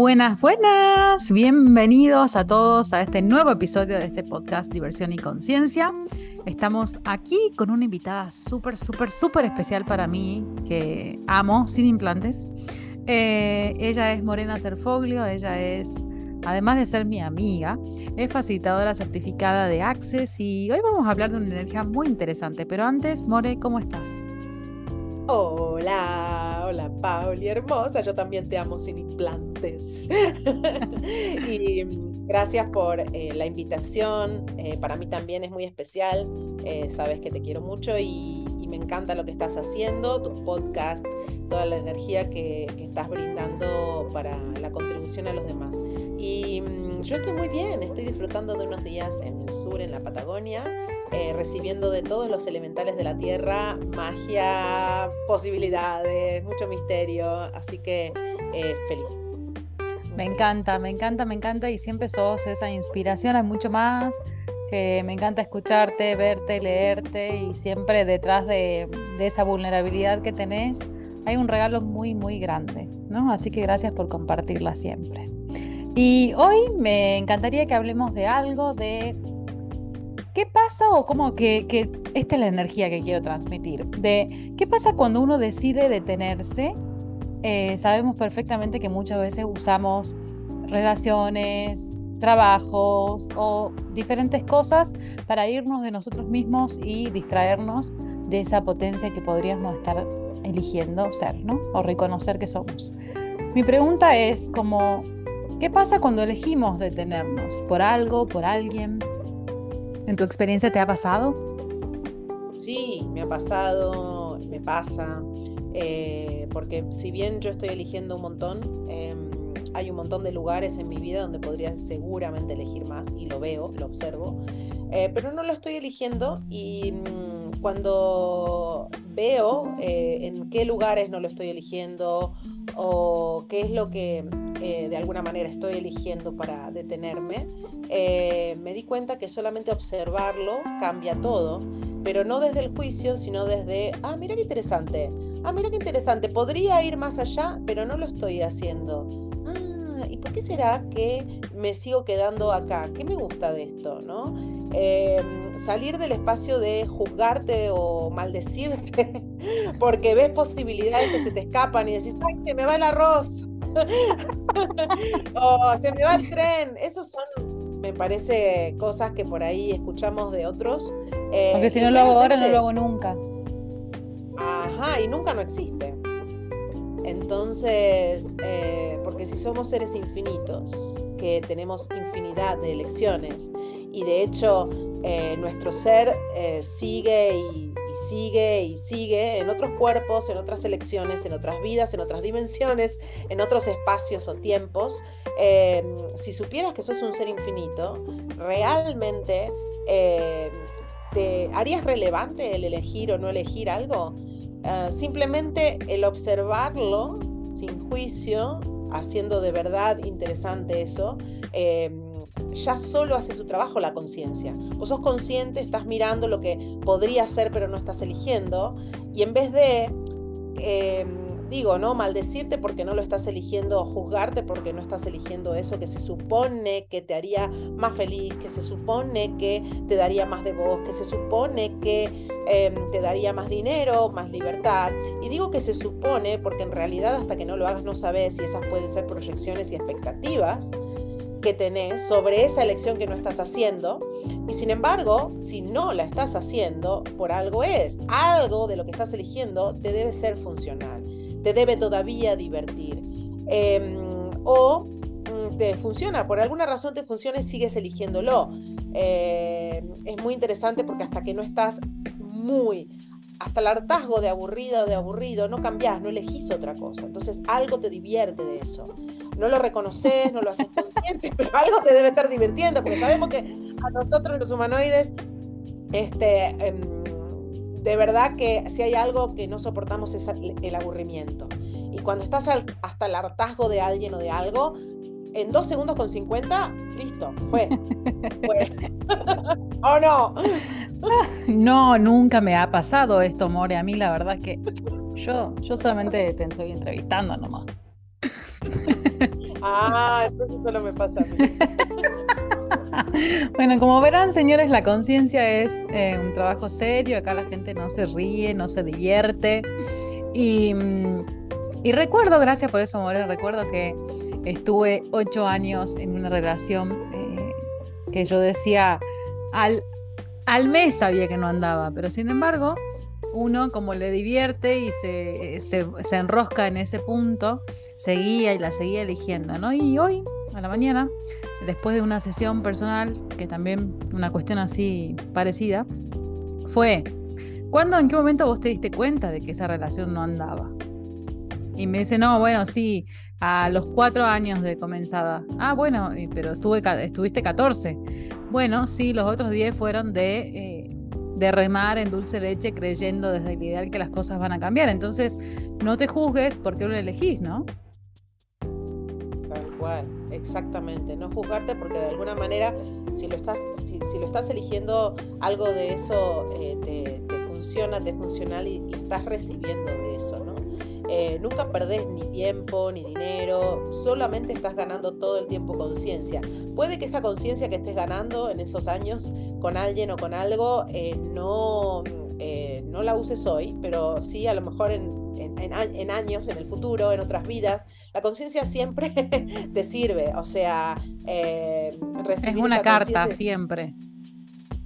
Buenas, buenas, bienvenidos a todos a este nuevo episodio de este podcast Diversión y Conciencia. Estamos aquí con una invitada súper, súper, súper especial para mí, que amo, sin implantes. Eh, ella es Morena Cerfoglio, ella es, además de ser mi amiga, es facilitadora certificada de Access y hoy vamos a hablar de una energía muy interesante. Pero antes, More, ¿cómo estás? Hola, hola Pauli, hermosa, yo también te amo sin implantes. y gracias por eh, la invitación, eh, para mí también es muy especial, eh, sabes que te quiero mucho y, me encanta lo que estás haciendo, tu podcast, toda la energía que, estás brindando para la contribución a los demás. Y mm, yo estoy muy bien, estoy disfrutando de unos días en el sur, en la Patagonia recibiendo de todos los elementales de la tierra, magia, posibilidades, mucho misterio, así que feliz. Me encanta, me encanta, me encanta y siempre sos esa inspiración, hay mucho más, que me encanta escucharte, verte, leerte y siempre detrás de, esa vulnerabilidad que tenés hay un regalo muy, muy grande, ¿no? Así que gracias por compartirla siempre. Y hoy me encantaría que hablemos de algo de ¿Qué pasa o cómo que, esta es la energía que quiero transmitir? De qué pasa cuando uno decide detenerse. Eh, sabemos perfectamente que muchas veces usamos relaciones, trabajos o diferentes cosas para irnos de nosotros mismos y distraernos de esa potencia que podríamos estar eligiendo ser, ¿no? O reconocer que somos. Mi pregunta es como, ¿qué pasa cuando elegimos detenernos por algo, por alguien? ¿En tu experiencia te ha pasado? Sí, me ha pasado, me pasa, eh, porque si bien yo estoy eligiendo un montón, em, hay un montón de lugares en mi vida donde podría seguramente elegir más y lo veo, lo observo, eh, pero no lo estoy eligiendo y mm, cuando veo eh, en qué lugares no lo estoy eligiendo o qué es lo que eh, de alguna manera estoy eligiendo para detenerme, me di cuenta que solamente observarlo cambia todo, pero no desde el juicio, sino desde, ah, mira qué interesante, ah, mira qué interesante, podría ir más allá, pero no lo estoy haciendo. Ah, ¿y por qué será que me sigo quedando acá? ¿Qué me gusta de esto? ¿no? Em, salir del espacio de juzgarte o maldecirte porque ves posibilidades que se te escapan y decís, ay, se me va el arroz. o se me va el tren. Esos son, me parece, cosas que por ahí escuchamos de otros. Eh, Porque si no lo hago ahora, no lo hago nunca. Ajá, y nunca no existe. Entonces, eh, porque si somos seres infinitos, que tenemos infinidad de elecciones, y de hecho eh, nuestro ser sigue y sigue y sigue en otros cuerpos, en otras elecciones, en otras vidas, en otras dimensiones, en otros espacios o tiempos. Eh, si supieras que sos un ser infinito, realmente eh, te harías relevante el elegir o no elegir algo. Eh, simplemente el observarlo sin juicio, haciendo de verdad interesante eso, ya solo hace su trabajo la conciencia. Vos sos consciente, estás mirando lo que podría ser pero no estás eligiendo y en vez de, em, digo, ¿no? Maldecirte porque no lo estás eligiendo juzgarte porque no estás eligiendo eso que se supone que te haría más feliz, que se supone que te daría más de voz, que se supone que em, te daría más dinero, más libertad. Y digo que se supone porque en realidad hasta que no lo hagas no sabes si esas pueden ser proyecciones y expectativas que tenés sobre esa elección que no estás haciendo. Y sin embargo, si no la estás haciendo, por algo es. Algo de lo que estás eligiendo te debe ser funcional, te debe todavía divertir. Em, o mm, te funciona, por alguna razón te funciona y sigues eligiéndolo. Em, es muy interesante porque hasta que no estás muy hasta el hartazgo de aburrido, de aburrido, no cambias, no elegís otra cosa. Entonces algo te divierte de eso. No lo reconoces, no lo haces consciente, pero algo te debe estar divirtiendo, porque sabemos que a nosotros los humanoides, este, em, de verdad que si hay algo que no soportamos es el aburrimiento. Y cuando estás hasta el hartazgo de alguien o de algo, en dos segundos con 50, listo, fue. fue. ¿O no? No, nunca me ha pasado esto, More. A mí la verdad es que yo, yo solamente te estoy entrevistando nomás. Ah, entonces solo me pasa a mí. bueno, como verán, señores, la conciencia es eh, un trabajo serio. Acá la gente no se ríe, no se divierte. Y, mm, recuerdo, gracias por eso, More, recuerdo que estuve ocho años en una relación eh, que yo decía, al, al mes sabía que no andaba, pero sin embargo, uno como le divierte y se, se, enrosca en ese punto, seguía y la seguía eligiendo, ¿no? Y hoy, a la mañana, después de una sesión personal, que también una cuestión así parecida, fue, ¿cuándo, en qué momento vos te diste cuenta de que esa relación no andaba? Y me dice, no, bueno, sí, a los cuatro años de comenzada. Ah, bueno, pero estuve, estuviste 14. Bueno, sí, los otros diez fueron de, eh, de remar en dulce leche creyendo desde el ideal que las cosas van a cambiar. Entonces, no te juzgues porque lo elegís, ¿no? Tal cual, exactamente. No juzgarte porque de alguna manera, si lo estás, si, lo estás eligiendo, algo de eso eh, te, funciona, te funcional y estás recibiendo de eso, ¿no? Eh, nunca perdés ni tiempo ni dinero, solamente estás ganando todo el tiempo conciencia. Puede que esa conciencia que estés ganando en esos años con alguien o con algo eh, no, eh, no la uses hoy, pero sí a lo mejor en, años, en el futuro, en otras vidas, la conciencia siempre te sirve. O sea, es una carta siempre.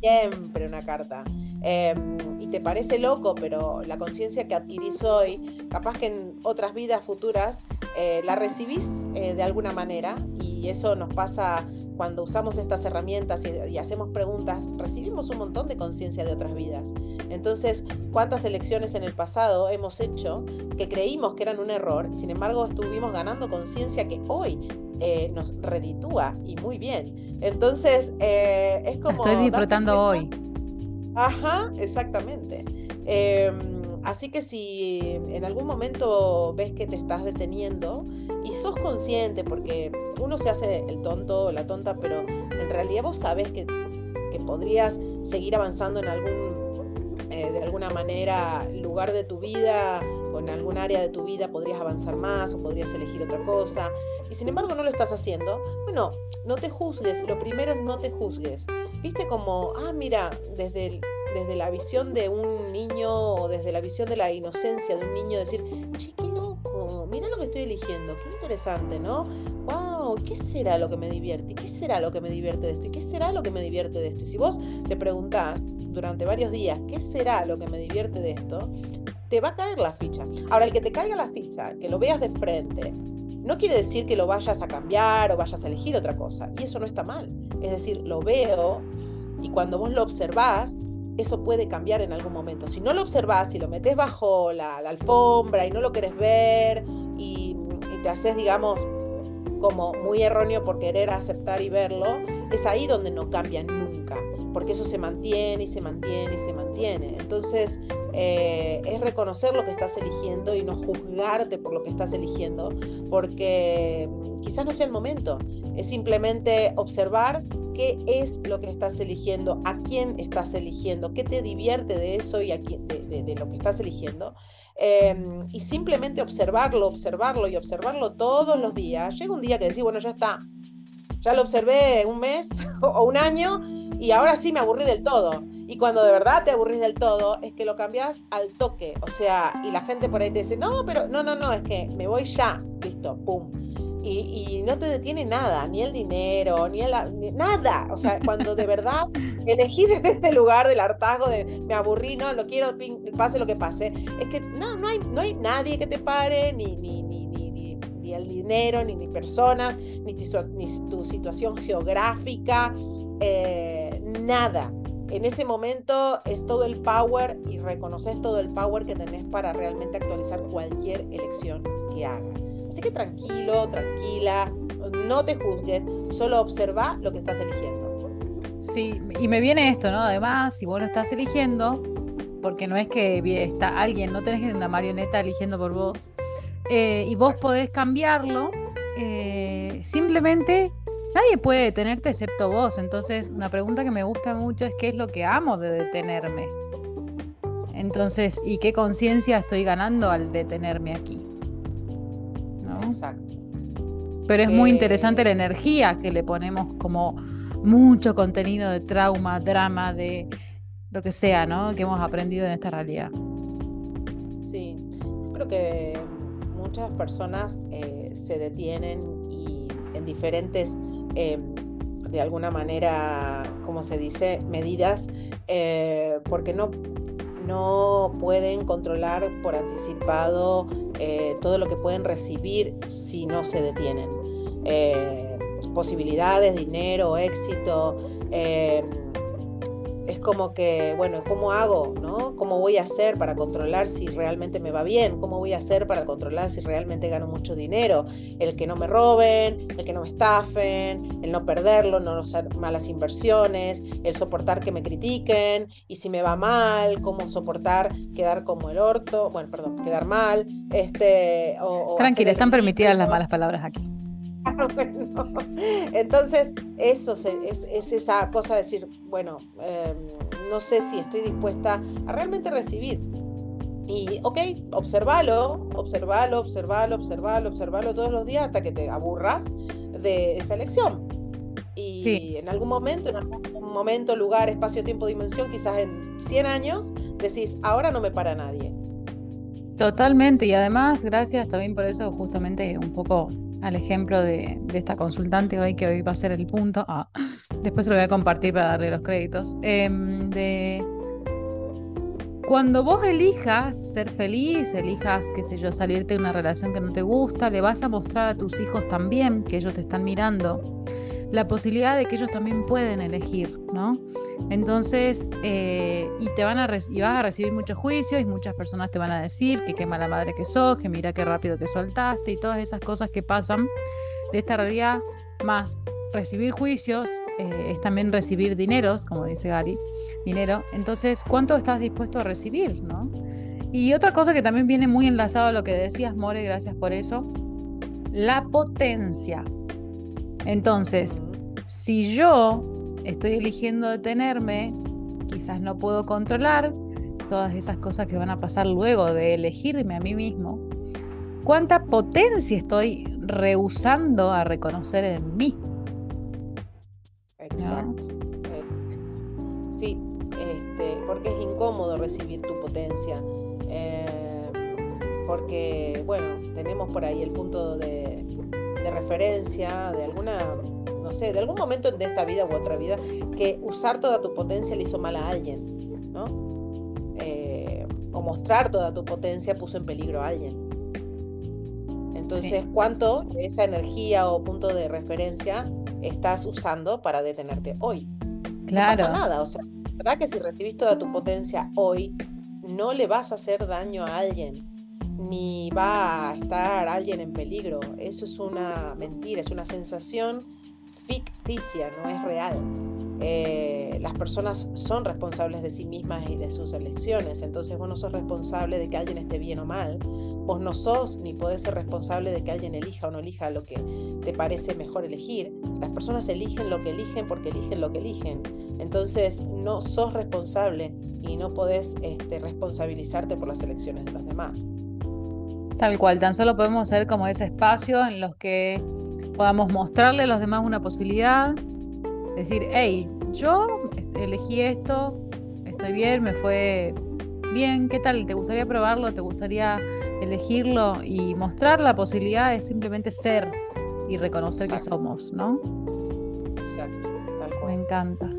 Siempre una carta. Em, te parece loco, pero la conciencia que adquirís hoy, capaz que en otras vidas futuras eh, la recibís eh, de alguna manera y eso nos pasa cuando usamos estas herramientas y, hacemos preguntas, recibimos un montón de conciencia de otras vidas. Entonces, ¿cuántas elecciones en el pasado hemos hecho que creímos que eran un error y sin embargo estuvimos ganando conciencia que hoy eh, nos reditúa y muy bien? Entonces, es como... Estoy disfrutando hoy. Ajá, exactamente. Em, así que si en algún momento ves que te estás deteniendo y sos consciente, porque uno se hace el tonto o la tonta, pero en realidad vos sabes que, podrías seguir avanzando en algún, eh, de alguna manera, lugar de tu vida o en algún área de tu vida podrías avanzar más o podrías elegir otra cosa y sin embargo no lo estás haciendo, bueno, no te juzgues. Lo primero es no te juzgues. Viste como, ah, mira, desde, desde la visión de un niño o desde la visión de la inocencia de un niño, decir, che, qué loco, mira lo que estoy eligiendo, qué interesante, ¿no? ¡Wow! ¿Qué será lo que me divierte? ¿Qué será lo que me divierte de esto? ¿Y qué será lo que me divierte de esto? Y si vos te preguntás durante varios días, ¿qué será lo que me divierte de esto? Te va a caer la ficha. Ahora, el que te caiga la ficha, que lo veas de frente, no quiere decir que lo vayas a cambiar o vayas a elegir otra cosa. Y eso no está mal. Es decir, lo veo y cuando vos lo observás, eso puede cambiar en algún momento. Si no lo observás, y lo metes bajo la, alfombra y no lo querés ver y, y te haces, digamos, como muy erróneo por querer aceptar y verlo, es ahí donde no cambia porque eso se mantiene y se mantiene y se mantiene. Entonces, eh, es reconocer lo que estás eligiendo y no juzgarte por lo que estás eligiendo, porque quizás no sea el momento, es simplemente observar qué es lo que estás eligiendo, a quién estás eligiendo, qué te divierte de eso y de, lo que estás eligiendo. Em, y simplemente observarlo, observarlo y observarlo todos los días. Llega un día que decís, bueno, ya está, ya lo observé un mes o un año y ahora sí me aburrí del todo. Y cuando de verdad te aburrís del todo, es que lo cambias al toque. O sea, y la gente por ahí te dice, no, pero no, no, no, es que me voy ya. Listo, pum. Y, no te detiene nada, ni el dinero, ni, el, nada. O sea, cuando de verdad elegís desde este lugar del hartazgo de me aburrí, no, lo quiero, pase lo que pase, es que no, no, hay, no hay nadie que te pare, ni, ni, ni, ni, ni, el dinero, ni, ni personas, ni tu, situación geográfica, eh, nada en ese momento es todo el power y reconoces todo el power que tenés para realmente actualizar cualquier elección que hagas. Así que tranquilo, tranquila, no te juzgues, solo observa lo que estás eligiendo. Sí, y me viene esto, ¿no? Además, si vos lo estás eligiendo, porque no es que está alguien, no tenés una marioneta eligiendo por vos, eh, y vos podés cambiarlo, eh, simplemente Nadie puede detenerte excepto vos. Entonces, una pregunta que me gusta mucho es qué es lo que amo de detenerme. Entonces, ¿y qué conciencia estoy ganando al detenerme aquí? Exacto. Pero es muy interesante la energía que le ponemos como mucho contenido de trauma, drama, de lo que sea, ¿no? Que hemos aprendido en esta realidad. Sí, creo que muchas personas eh, se detienen y en diferentes, eh, de alguna manera, como se dice, medidas, eh, porque no, no pueden controlar por anticipado todo lo que pueden recibir si no se detienen. posibilidades, dinero, éxito es como que, bueno, ¿cómo hago? ¿no? ¿Cómo voy a hacer para controlar si realmente me va bien? ¿Cómo voy a hacer para controlar si realmente gano mucho dinero? El que no me roben, el que no me estafen, el no perderlo, no hacer malas inversiones, el soportar que me critiquen y si me va mal, cómo soportar quedar como el orto, bueno, perdón, quedar mal. Este, Tranquila, están permitidas las malas palabras aquí. Entonces, eso es, esa cosa de decir, bueno, em, no sé si estoy dispuesta a realmente recibir. Y, ok, observalo, observalo, observalo, observalo, observalo todos los días hasta que te aburras de esa elección. Y en algún momento, en algún momento, lugar, espacio, tiempo, dimensión, quizás en 100 años, decís, ahora no me para nadie. Totalmente, y además, gracias también por eso, justamente un poco al ejemplo de, esta consultante hoy, que hoy va a ser el punto. Ah, después se lo voy a compartir para darle los créditos. Em, de cuando vos elijas ser feliz, elijas, qué sé yo, salirte de una relación que no te gusta, le vas a mostrar a tus hijos también que ellos te están mirando la posibilidad de que ellos también pueden elegir, ¿no? Entonces, eh, y te van a y vas a recibir muchos juicios y muchas personas te van a decir que qué mala madre que sos, que mira qué rápido te soltaste y todas esas cosas que pasan de esta realidad, más recibir juicios eh, es también recibir dineros, como dice Gary, dinero. Entonces, ¿cuánto estás dispuesto a recibir, no? Y otra cosa que también viene muy enlazado a lo que decías, More, gracias por eso, la potencia. Entonces, si yo estoy eligiendo detenerme, quizás no puedo controlar todas esas cosas que van a pasar luego de elegirme a mí mismo. ¿Cuánta potencia estoy rehusando a reconocer en mí? Exacto. Sí, este, porque es incómodo recibir tu potencia. Eh, porque, bueno, tenemos por ahí el punto de, de referencia, de alguna, no sé, de algún momento de esta vida u otra vida, que usar toda tu potencia le hizo mal a alguien, ¿no? Eh, o mostrar toda tu potencia puso en peligro a alguien. Entonces, ¿cuánto de esa energía o punto de referencia estás usando para detenerte hoy? Claro. No pasa nada, o sea, ¿verdad que si recibís toda tu potencia hoy, no le vas a hacer daño a alguien? Ni va a estar alguien en peligro. Eso es una mentira, es una sensación ficticia, no es real. Eh, las personas son responsables de sí mismas y de sus elecciones, entonces vos no sos responsable de que alguien esté bien o mal, vos no sos ni podés ser responsable de que alguien elija o no elija lo que te parece mejor elegir. Las personas eligen lo que eligen porque eligen lo que eligen, entonces no sos responsable y no podés este, responsabilizarte por las elecciones de los demás. Tal cual, tan solo podemos ser como ese espacio en los que podamos mostrarle a los demás una posibilidad, decir, hey, yo elegí esto, estoy bien, me fue bien, ¿qué tal? ¿Te gustaría probarlo? ¿Te gustaría elegirlo? Y mostrar la posibilidad de simplemente ser y reconocer que somos, ¿no? Exacto, tal cual. Me encanta.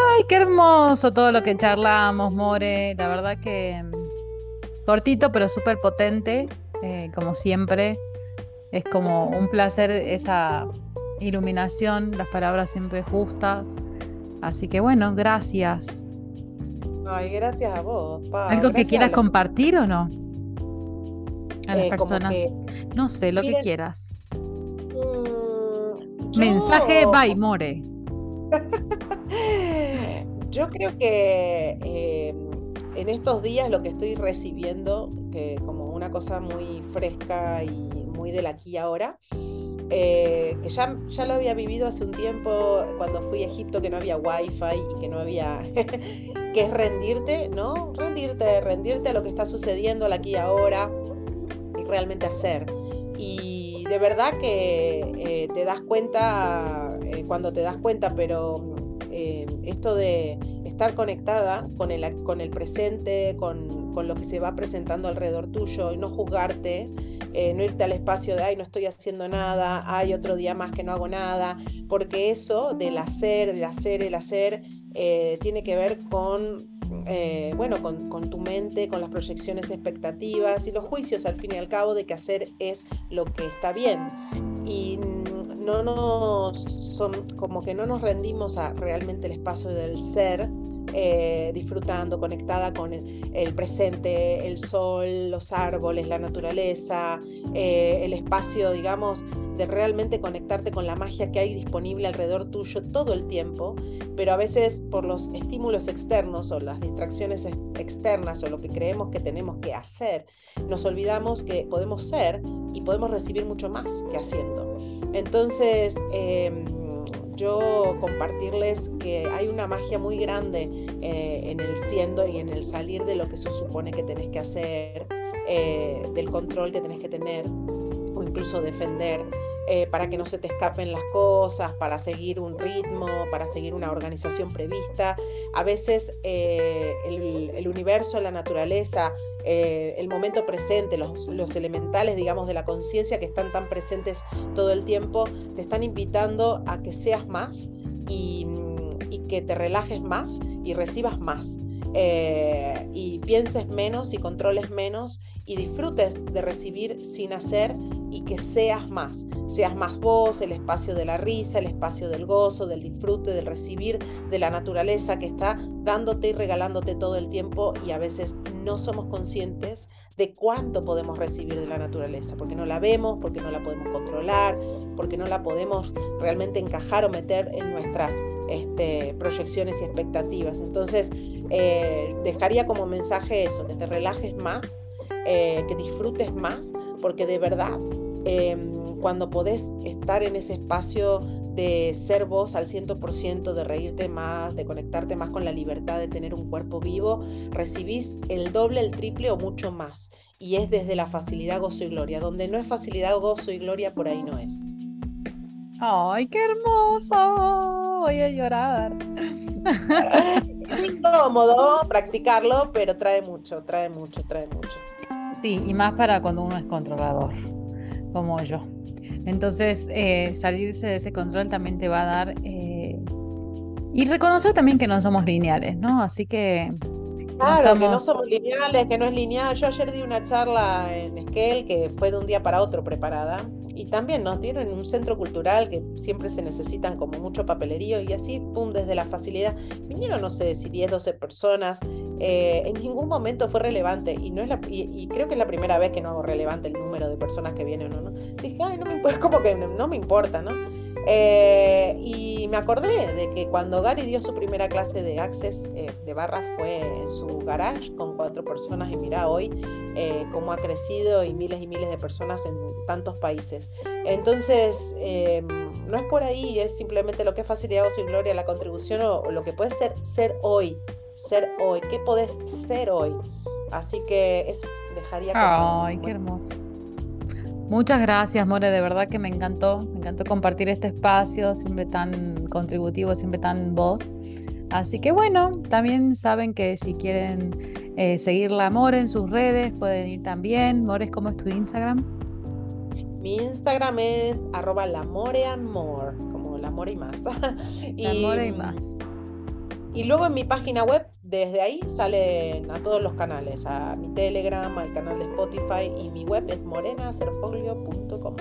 Ay, qué hermoso todo lo que charlamos, More. La verdad que Cortito, pero súper potente, eh, como siempre. Es como un placer esa iluminación, las palabras siempre justas. Así que bueno, gracias. Ay, gracias a vos. ¿Algo que quieras compartir o no? A las eh, personas. No sé, lo que quieras. Mm, Mensaje by More. yo creo que eh, en estos días lo que estoy recibiendo, que como una cosa muy fresca y muy del aquí ahora, eh, que ya, ya lo había vivido hace un tiempo cuando fui a Egipto, que no había wifi y que no había, que es rendirte, ¿no? Rendirte, rendirte a lo que está sucediendo al aquí ahora y realmente hacer. Y de verdad que eh, te das cuenta eh, cuando te das cuenta, pero esto de estar conectada con el, con el presente, con, con, lo que se va presentando alrededor tuyo y no juzgarte, no irte al espacio de, ay, no estoy haciendo nada, hay otro día más que no hago nada, porque eso del hacer, el hacer, el hacer, tiene que ver con eh, bueno, con, tu mente, con las proyecciones expectativas y los juicios al fin y al cabo de que hacer es lo que está bien. Y no nos, son, como que no nos rendimos a realmente el espacio del ser, eh, disfrutando, conectada con el, presente, el sol, los árboles, la naturaleza, eh, el espacio, digamos, de realmente conectarte con la magia que hay disponible alrededor tuyo todo el tiempo, pero a veces por los estímulos externos o las distracciones externas o lo que creemos que tenemos que hacer, nos olvidamos que podemos ser y podemos recibir mucho más que haciendo. Entonces, em, yo compartirles que hay una magia muy grande eh, en el siendo y en el salir de lo que se supone que tenés que hacer, eh, del control que tenés que tener o incluso defender. Eh, para que no se te escapen las cosas, para seguir un ritmo, para seguir una organización prevista. A veces el, universo, la naturaleza, el momento presente, los, elementales, digamos, de la conciencia que están tan presentes todo el tiempo, te están invitando a que seas más y que te relajes más y recibas más. Eh, y pienses menos y controles menos y disfrutes de recibir sin hacer y que seas más, seas más vos, el espacio de la risa, el espacio del gozo, del disfrute, del recibir de la naturaleza que está dándote y regalándote todo el tiempo y a veces no somos conscientes de cuánto podemos recibir de la naturaleza, porque no la vemos, porque no la podemos controlar, porque no la podemos realmente encajar o meter en nuestras este, proyecciones y expectativas. Entonces, eh, dejaría como mensaje eso, que te relajes más, eh, que disfrutes más, porque de verdad, em, cuando podés estar en ese espacio de ser vos al 100%, de reírte más, de conectarte más con la libertad de tener un cuerpo vivo, recibís el doble, el triple o mucho más. Y es desde la facilidad, gozo y gloria. Donde no es facilidad, gozo y gloria, por ahí no es. ¡Ay, qué hermoso! Voy a llorar. Es incómodo practicarlo, pero trae mucho, trae mucho, trae mucho. Sí, y más para cuando uno es controlador, como yo. Entonces, eh, salirse de ese control también te va a dar... Eh, y reconocer también que no somos lineales, ¿no? Así que... Claro, que no somos lineales, que no es lineal. Yo ayer di una charla en Esquel que fue de un día para otro preparada y también nos dieron un centro cultural que siempre se necesitan como mucho papelerío y así, pum, desde la facilidad. Vinieron, no sé si 10, 12 personas, eh, en ningún momento fue relevante y, no es la, y, creo que es la primera vez que no hago relevante el número de personas que vienen o no. Dije, ay, no me importa, como que no, me importa, ¿no? Eh, y me acordé de que cuando Gary dio su primera clase de Access eh, de barra fue en su garage con cuatro personas y mira hoy cómo ha crecido y miles y miles de personas en tantos países. Entonces, em, no es por ahí, es simplemente lo que es facilidad o gloria, la contribución o, lo que puede ser ser hoy, ser hoy, qué podés ser hoy. Así que eso dejaría. Ay, qué hermoso. Muchas gracias, More, de verdad que me encantó, me encantó compartir este espacio, siempre tan contributivo, siempre tan voz. Así que bueno, también saben que si quieren eh, seguir la More en sus redes, pueden ir también. More, ¿cómo es tu Instagram? Mi Instagram es arroba lamoreanmore, como la more y más. y, y más. Y luego en mi página web, desde ahí salen a todos los canales, a mi Telegram, al canal de Spotify y mi web es morenacerfoglio.com.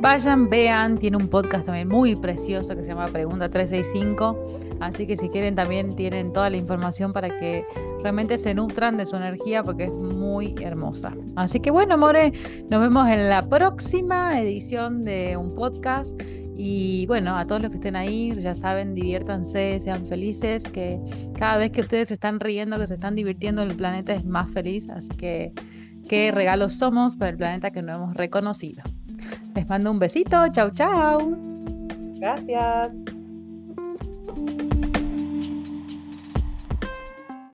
Vayan, vean, tiene un podcast también muy precioso que se llama Pregunta 365, así que si quieren también tienen toda la información para que realmente se nutran de su energía porque es muy hermosa. Así que bueno, More, nos vemos en la próxima edición de un podcast. Y bueno, a todos los que estén ahí, ya saben, diviértanse, sean felices, que cada vez que ustedes se están riendo, que se están divirtiendo, el planeta es más feliz. Así que qué regalos somos para el planeta que no hemos reconocido. Les mando un besito, chau chau. Gracias.